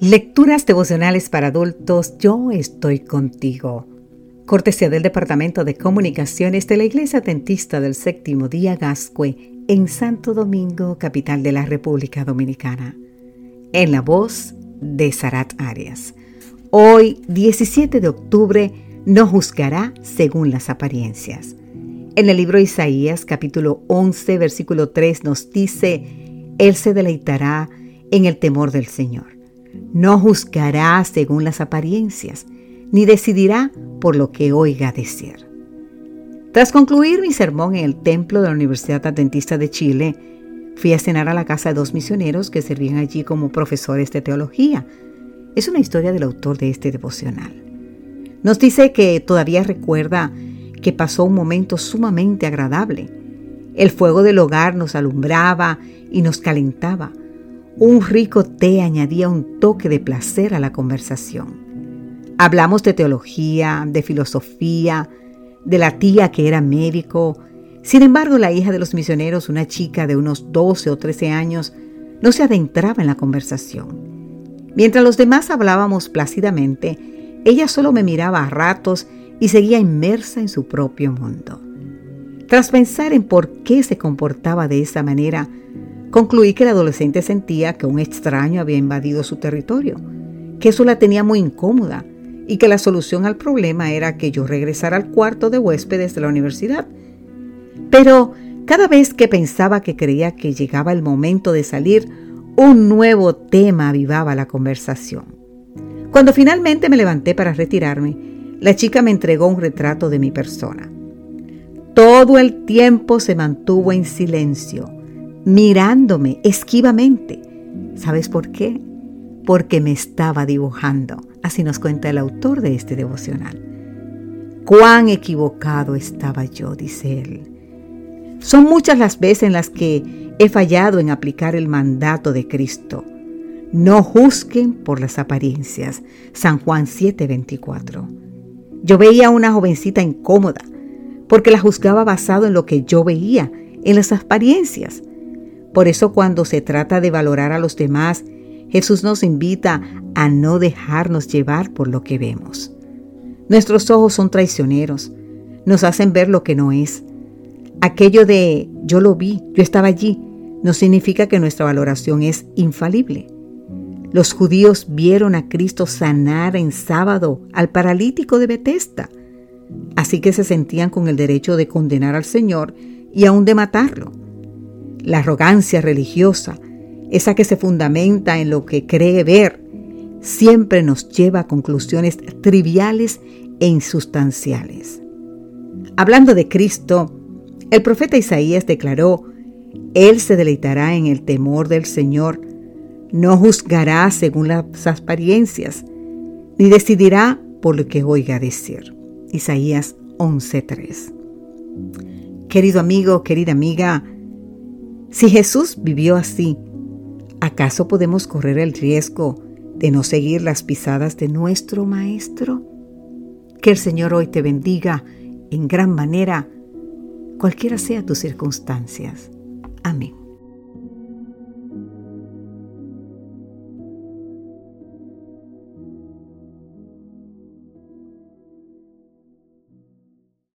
Lecturas devocionales para adultos, yo estoy contigo. Cortesía del Departamento de Comunicaciones de la Iglesia Adventista del Séptimo Día Gascue en Santo Domingo, capital de la República Dominicana. En la voz de Sarat Arias. Hoy, 17 de octubre, no juzgará según las apariencias. En el libro Isaías, capítulo 11, versículo 3, nos dice, Él se deleitará en el temor del Señor. No juzgará según las apariencias, ni decidirá por lo que oiga decir. Tras concluir mi sermón en el templo de la Universidad Adventista de Chile, fui a cenar a la casa de dos misioneros que servían allí como profesores de teología. Es una historia del autor de este devocional. Nos dice que todavía recuerda que pasó un momento sumamente agradable. El fuego del hogar nos alumbraba y nos calentaba. Un rico té añadía un toque de placer a la conversación. Hablamos de teología, de filosofía, de la tía que era médico. Sin embargo, la hija de los misioneros, una chica de unos 12 o 13 años, no se adentraba en la conversación. Mientras los demás hablábamos plácidamente, ella solo me miraba a ratos y seguía inmersa en su propio mundo. Tras pensar en por qué se comportaba de esa manera, Concluí que el adolescente sentía que un extraño había invadido su territorio, que eso la tenía muy incómoda y que la solución al problema era que yo regresara al cuarto de huéspedes de la universidad. Pero cada vez que pensaba que creía que llegaba el momento de salir, un nuevo tema avivaba la conversación. Cuando finalmente me levanté para retirarme, la chica me entregó un retrato de mi persona. Todo el tiempo se mantuvo en silencio mirándome esquivamente. ¿Sabes por qué? Porque me estaba dibujando. Así nos cuenta el autor de este devocional. Cuán equivocado estaba yo, dice él. Son muchas las veces en las que he fallado en aplicar el mandato de Cristo. No juzguen por las apariencias. San Juan 7:24. Yo veía a una jovencita incómoda porque la juzgaba basado en lo que yo veía, en las apariencias. Por eso cuando se trata de valorar a los demás, Jesús nos invita a no dejarnos llevar por lo que vemos. Nuestros ojos son traicioneros, nos hacen ver lo que no es. Aquello de yo lo vi, yo estaba allí, no significa que nuestra valoración es infalible. Los judíos vieron a Cristo sanar en sábado al paralítico de Betesda, así que se sentían con el derecho de condenar al Señor y aún de matarlo. La arrogancia religiosa, esa que se fundamenta en lo que cree ver, siempre nos lleva a conclusiones triviales e insustanciales. Hablando de Cristo, el profeta Isaías declaró, Él se deleitará en el temor del Señor, no juzgará según las apariencias, ni decidirá por lo que oiga decir. Isaías 11:3. Querido amigo, querida amiga, si Jesús vivió así, ¿acaso podemos correr el riesgo de no seguir las pisadas de nuestro Maestro? Que el Señor hoy te bendiga en gran manera, cualquiera sea tus circunstancias. Amén.